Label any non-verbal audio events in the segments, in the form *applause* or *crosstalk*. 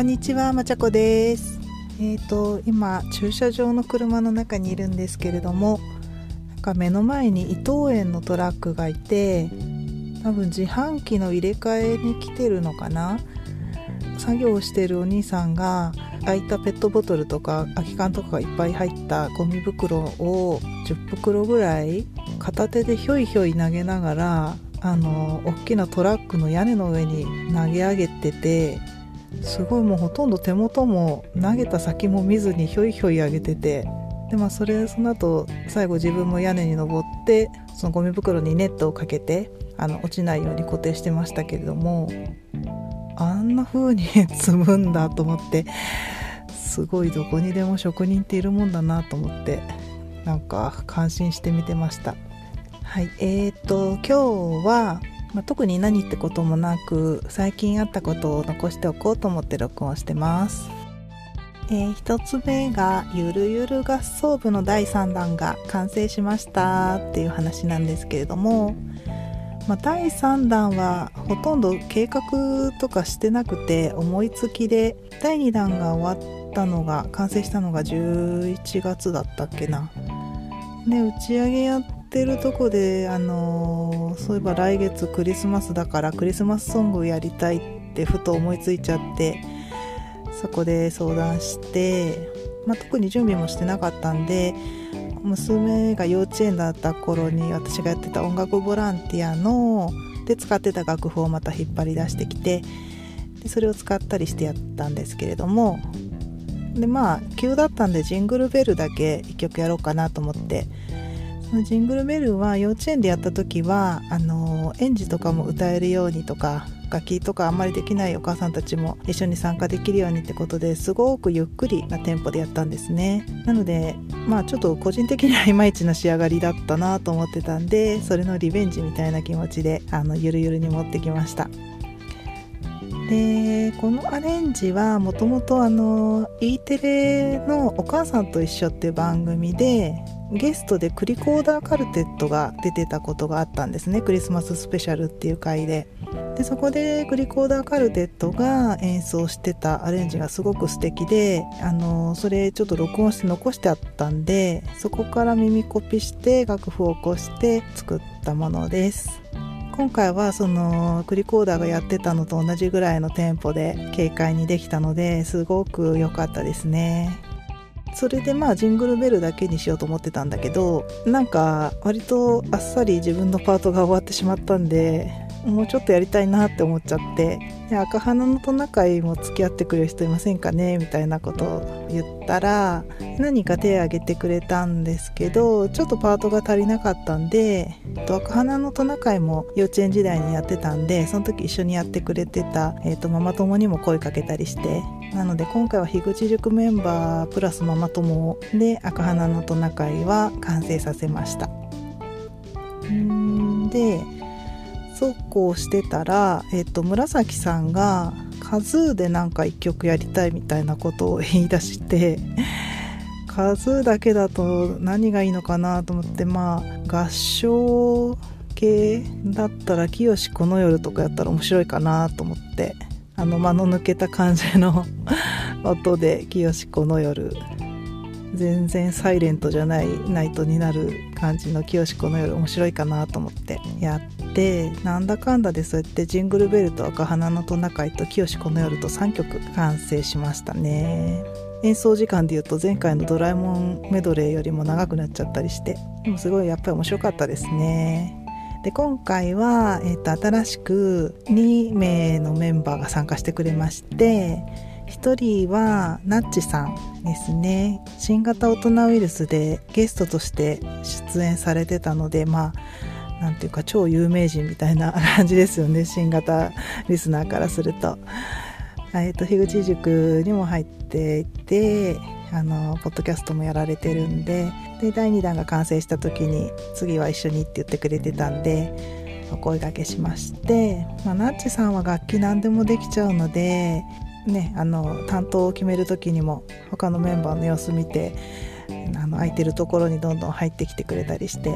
こんにちは、まちゃこです。えっ、と今駐車場の車の中にいるんですけれども、なんか目の前に伊藤園のトラックがいて、多分自販機の入れ替えに来てるのかな？作業をしてるお兄さんが空いたペットボトルとか空き缶とかがいっぱい入ったゴミ袋を10袋ぐらい片手でひょいひょい投げながらあの大きなトラックの屋根の上に投げ上げててすごいもうほとんど手元も投げた先も見ずにひょいひょい上げててでまあそれその後最後自分も屋根に登ってそのゴミ袋にネットをかけてあの落ちないように固定してましたけれどもあんな風に *laughs* 積むんだと思ってすごいどこにでも職人っているもんだなと思ってなんか感心して見てました。はいえーと今日は、まあ、特に何ってこともなく最近あったことを残しておこうと思って録音してます。えー、一つ目がゆるゆる合奏部の第3弾が完成しましたっていう話なんですけれどもまあ、第3弾はほとんど計画とかしてなくて思いつきで第2弾が終わったのが完成したのが11月だったっけな。で打ち上げやってるとこであのそういえば来月クリスマスだからクリスマスソングをやりたいってふと思いついちゃってそこで相談して、まあ、特に準備もしてなかったんで娘が幼稚園だった頃に私がやってた音楽ボランティアので使ってた楽譜をまた引っ張り出してきてでそれを使ったりしてやったんですけれどもでまあ急だったんでジングルベルだけ1曲やろうかなと思ってジングルベルは幼稚園でやった時はあの園児とかも歌えるようにとか楽器とかあんまりできないお母さんたちも一緒に参加できるようにってことですごくゆっくりなテンポでやったんですね。なのでまあちょっと個人的にはいまいちな仕上がりだったなと思ってたんでそれのリベンジみたいな気持ちであのゆるゆるに持ってきました。でこのアレンジはもともとあの E テレの「お母さんと一緒」っていう番組でゲストでクリコーダーカルテットが出てたことがあったんですね。クリスマススペシャルっていう回で。でそこでクリコーダーカルテットが演奏してたアレンジがすごく素敵であのそれちょっと録音して残してあったんでそこから耳コピして楽譜を起こして作ったものです。今回はそのクリコーダーがやってたのと同じぐらいのテンポで軽快にできたのですごく良かったですね。それでまあジングルベルだけにしようと思ってたんだけどなんか割とあっさり自分のパートが終わってしまったんでもうちょっとやりたいなって思っちゃって赤花のトナカイも付き合ってくれる人いませんかねみたいなことを言ったら何か手を挙げてくれたんですけどちょっとパートが足りなかったんで赤花のトナカイも幼稚園時代にやってたんでその時一緒にやってくれてた、えっと、ママ友にも声かけたりしてなので今回は樋口塾メンバープラスママ友で赤花のトナカイは完成させました。ん。でそうこうしてたら、えっと、紫さんがカズーでなんか一曲やりたいみたいなことを言い出してカズーだけだと何がいいのかなと思ってまあ合唱系だったら「清この夜」とかやったら面白いかなと思ってあの間の抜けた感じの *laughs* 音で「清この夜」全然サイレントじゃないナイトになる感じの「清この夜」面白いかなと思ってやってなんだかんだでそうやってジングルベルと赤花のトナカイと清この夜と3曲完成しましたね。演奏時間でいうと前回のドラえもんメドレーよりも長くなっちゃったりしてでもすごいやっぱり面白かったですね。で今回は、えー、と新しく2名のメンバーが参加してくれまして1人はナッチさんですね新型大人ウイルスでゲストとして出演されてたのでまあなんていうか超有名人みたいな *laughs* 感じですよね新型リスナーからすると。えー、と樋口塾にも入っていてあのポッドキャストもやられてるんでで第2弾が完成した時に次は一緒にって言ってくれてたんでお声がけしまして、まあ、ナッチさんは楽器何でもできちゃうので、ね、あの担当を決める時にも他のメンバーの様子見てあの空いてるところにどんどん入ってきてくれたりして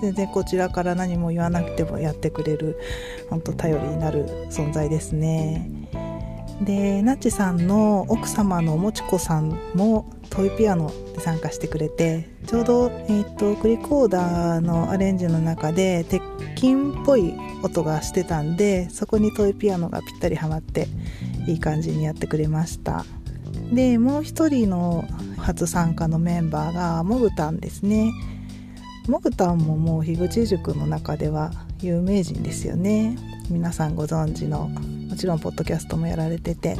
全然こちらから何も言わなくてもやってくれる本当頼りになる存在ですね。でなっちさんの奥様のもちこさんもトイピアノで参加してくれてちょうど、えーと、クリコーダーのアレンジの中で鉄筋っぽい音がしてたんでそこにトイピアノがぴったりはまっていい感じにやってくれました。でもう一人の初参加のメンバーがモグタンですね。モグタンももう樋口塾の中では有名人ですよね。皆さんご存知のちろんポッドキャストもやられてて。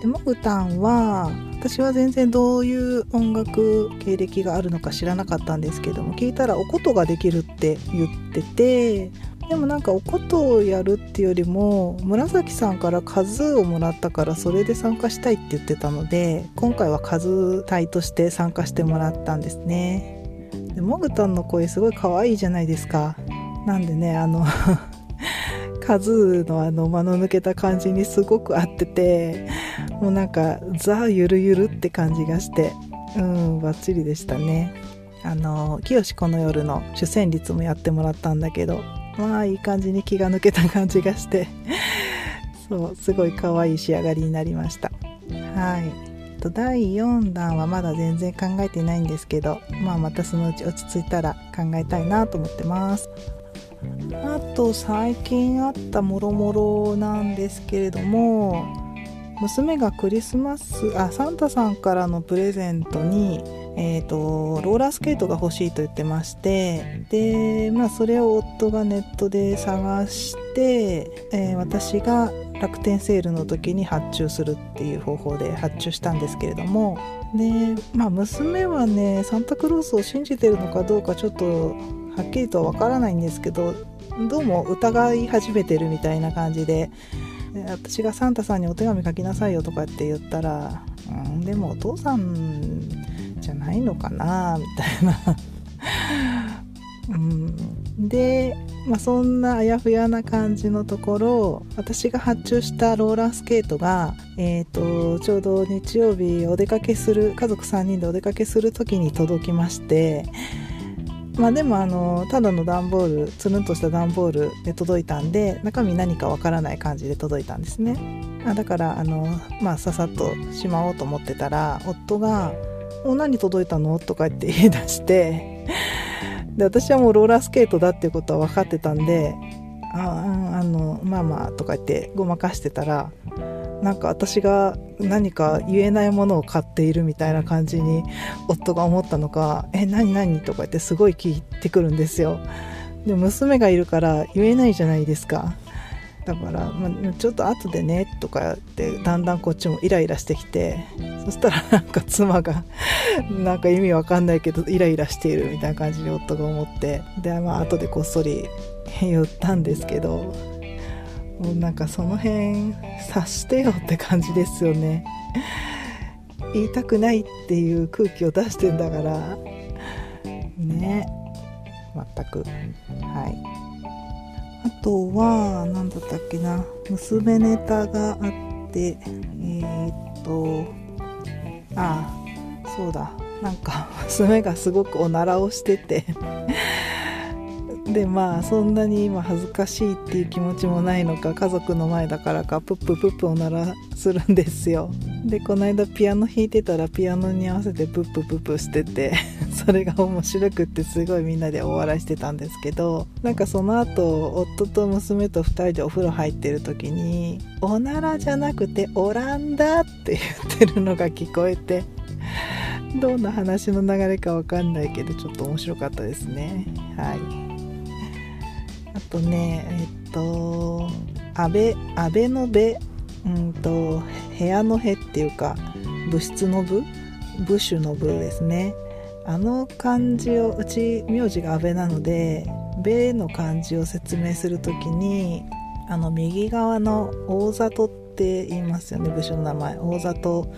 でモグタンは私は全然どういう音楽経歴があるのか知らなかったんですけども聞いたらおことができるって言っててでもなんかおことをやるっていうよりも紫さんから数をもらったからそれで参加したいって言ってたので今回は数隊として参加してもらったんですね。でモグタンの声すごい可愛いじゃないですか。なんでねあのカズーのあの間の抜けた感じにすごく合っててもうなんかザ・ゆるゆるって感じがしてうんバッチリでしたね。あの清この夜の主旋律もやってもらったんだけどまあいい感じに気が抜けた感じがして *laughs* そうすごい可愛い仕上がりになりました。はい。第4弾はまだ全然考えてないんですけど、まあ、またそのうち落ち着いたら考えたいなと思ってます。あと最近あったもろもろなんですけれども娘がクリスマスあサンタさんからのプレゼントにえーと、ローラースケートが欲しいと言ってましてで、まあ、それを夫がネットで探して、えー、私が楽天セールの時に発注するっていう方法で発注したんですけれどもで、まあ、娘はねサンタクロースを信じてるのかどうかちょっとはっきりとは分からないんですけどどうも疑い始めてるみたいな感じで私がサンタさんにお手紙書きなさいよとかって言ったら、うん、でもお父さんじゃないのかなみたいな。*laughs* うん、で、まあ、そんなあやふやな感じのところ私が発注したローラースケートが、えーと、ちょうど日曜日お出かけする家族3人でお出かけする時に届きましてまあでもあのただの段ボールつるんとした段ボールで届いたんで中身何かわからない感じで届いたんですねあだからあのまあささっとしまおうと思ってたら夫がもう何届いたの?」とか言って言い出してで私はもうローラースケートだっていうことは分かってたんで「ああのまあまあ」とか言ってごまかしてたらなんか私が何か言えないものを買っているみたいな感じに夫が思ったのか「え何何?」とか言ってすごい聞いてくるんですよ。で娘がいるから言えないじゃないですか。だから、まあ、ちょっと後でねとかってだんだんこっちもイライラしてきてそしたらなんか妻がなんか意味わかんないけどイライラしているみたいな感じに夫が思ってでまあ後でこっそり言ったんですけどもうなんかその辺察してよって感じですよね。言いたくないっていう空気を出してんだから。ね。全く。はい。あとは何だったっけな。娘ネタがあってえー、っとああそうだ。なんか娘がすごくおならをしてて。でまあそんなに今恥ずかしいっていう気持ちもないのか家族の前だからかプッププップおならするんですよ。でこの間ピアノ弾いてたらピアノに合わせてプッププップしてて *laughs* それが面白くってすごいみんなで大笑いしてたんですけどなんかその後夫と娘と2人でお風呂入ってる時に「おならじゃなくてオランダ」って言ってるのが聞こえてどんな話の流れかわかんないけどちょっと面白かったですね。はい。あとねえっと安倍安倍の部うんと部屋の部っていうか部室の部部首の部ですね。あの漢字をうち名字が安倍なので「べ」の漢字を説明する時にあの右側の大里って言いますよね部署の名前。大里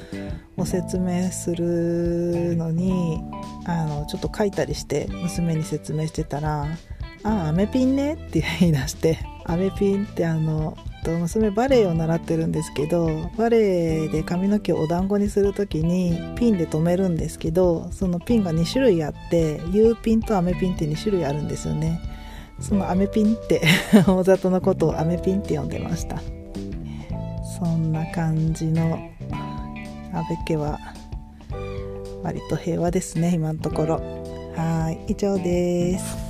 を説明するのにあのちょっと書いたりして娘に説明してたらあアメピンねって言い出してアメピンってあの娘バレエを習ってるんですけどバレエで髪の毛をお団子にする時にピンで留めるんですけどそのピンが2種類あって U ピンとアメピンって2種類あるんですよね。そのアメピンって *laughs* 大里のことをアメピンって呼んでました。そんな感じの安倍家は割と平和ですね今のところ。はい以上です。